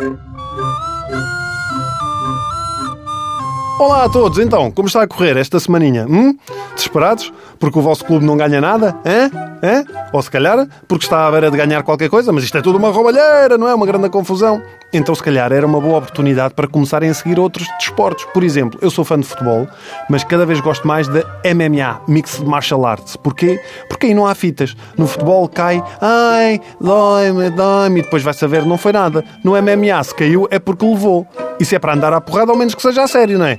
Thank you. Olá a todos, então, como está a correr esta semaninha? Hum? Desesperados? Porque o vosso clube não ganha nada? Hã? Hã? Ou se calhar porque está à beira de ganhar qualquer coisa, mas isto é tudo uma roubalheira, não é? Uma grande confusão. Então, se calhar, era uma boa oportunidade para começarem a seguir outros desportos. Por exemplo, eu sou fã de futebol, mas cada vez gosto mais de MMA, Mixed Martial Arts. Porquê? Porque aí não há fitas. No futebol cai, ai, dói-me, dói-me, e depois vai saber, não foi nada. No MMA, se caiu, é porque levou. Isso é para andar à porrada, ao menos que seja a sério, não é?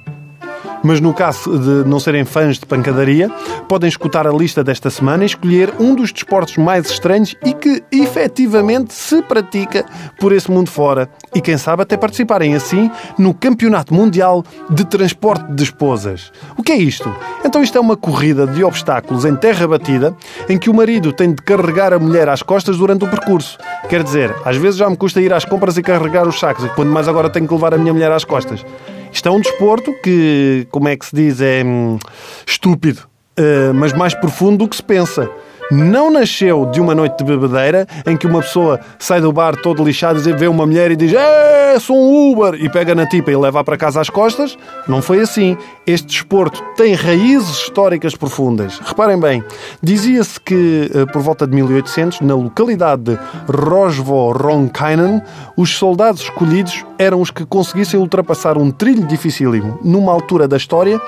Mas no caso de não serem fãs de pancadaria, podem escutar a lista desta semana e escolher um dos desportos mais estranhos e que efetivamente se pratica por esse mundo fora. E quem sabe até participarem assim no Campeonato Mundial de Transporte de Esposas. O que é isto? Então isto é uma corrida de obstáculos em terra batida em que o marido tem de carregar a mulher às costas durante o percurso. Quer dizer, às vezes já me custa ir às compras e carregar os sacos, e quando mais agora tenho que levar a minha mulher às costas. Isto é um desporto que, como é que se diz, é hum, estúpido, uh, mas mais profundo do que se pensa não nasceu de uma noite de bebedeira em que uma pessoa sai do bar todo lixado e vê uma mulher e diz É, sou um Uber e pega na tipa e leva para casa às costas. Não foi assim. Este desporto tem raízes históricas profundas. Reparem bem, dizia-se que eh, por volta de 1800, na localidade de Rosvo-Ronkainen, os soldados escolhidos eram os que conseguissem ultrapassar um trilho dificílimo numa altura da história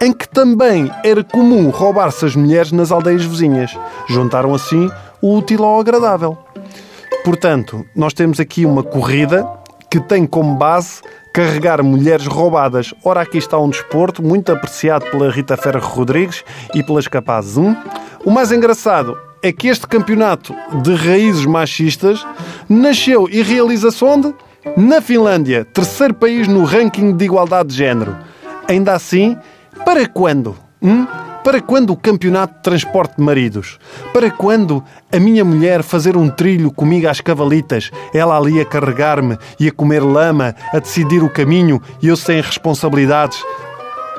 em que também era comum roubar-se as mulheres nas aldeias vizinhas. Juntaram assim o útil ao agradável. Portanto, nós temos aqui uma corrida que tem como base carregar mulheres roubadas. Ora, aqui está um desporto muito apreciado pela Rita Ferro Rodrigues e pelas capazes. O mais engraçado é que este campeonato de raízes machistas nasceu e realiza-se onde? Na Finlândia, terceiro país no ranking de igualdade de género. Ainda assim, para quando? Hum? Para quando o campeonato de transporte de maridos? Para quando a minha mulher fazer um trilho comigo às cavalitas, ela ali a carregar-me e a comer lama, a decidir o caminho e eu sem responsabilidades?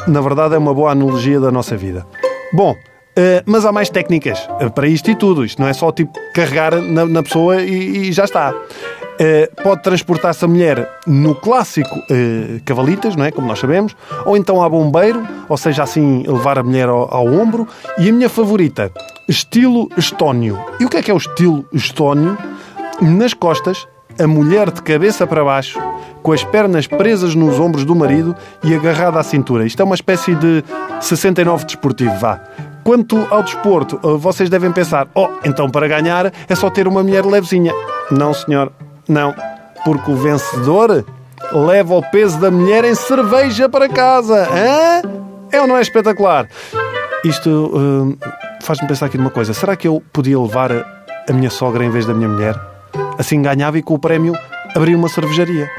Na verdade, é uma boa analogia da nossa vida. Bom, Uh, mas há mais técnicas uh, para isto e tudo. Isto não é só tipo carregar na, na pessoa e, e, já está. Uh, pode transportar-se a mulher no clássico cavalitas, não é? Como nós sabemos, ou então a bombeiro, ou seja, assim levar a mulher ao, ao ombro. E a minha favorita, estilo estónio. E o que é que é o estilo estónio? Nas costas, a mulher de cabeça para baixo, com as pernas presas nos ombros do marido e agarrada à cintura. Isto é uma espécie de 69 desportivo, vá. Quanto ao desporto, eh, vocês devem pensar: oh, então para ganhar é só ter uma mulher levezinha. Não, senhor, não. Porque o vencedor leva o peso da mulher em cerveja para casa. Hã? É ou não é espetacular? Isto uh, faz-me pensar aqui numa coisa: será que eu podia levar a minha sogra em vez da minha mulher? Assim ganhava e com o prémio abria uma cervejaria.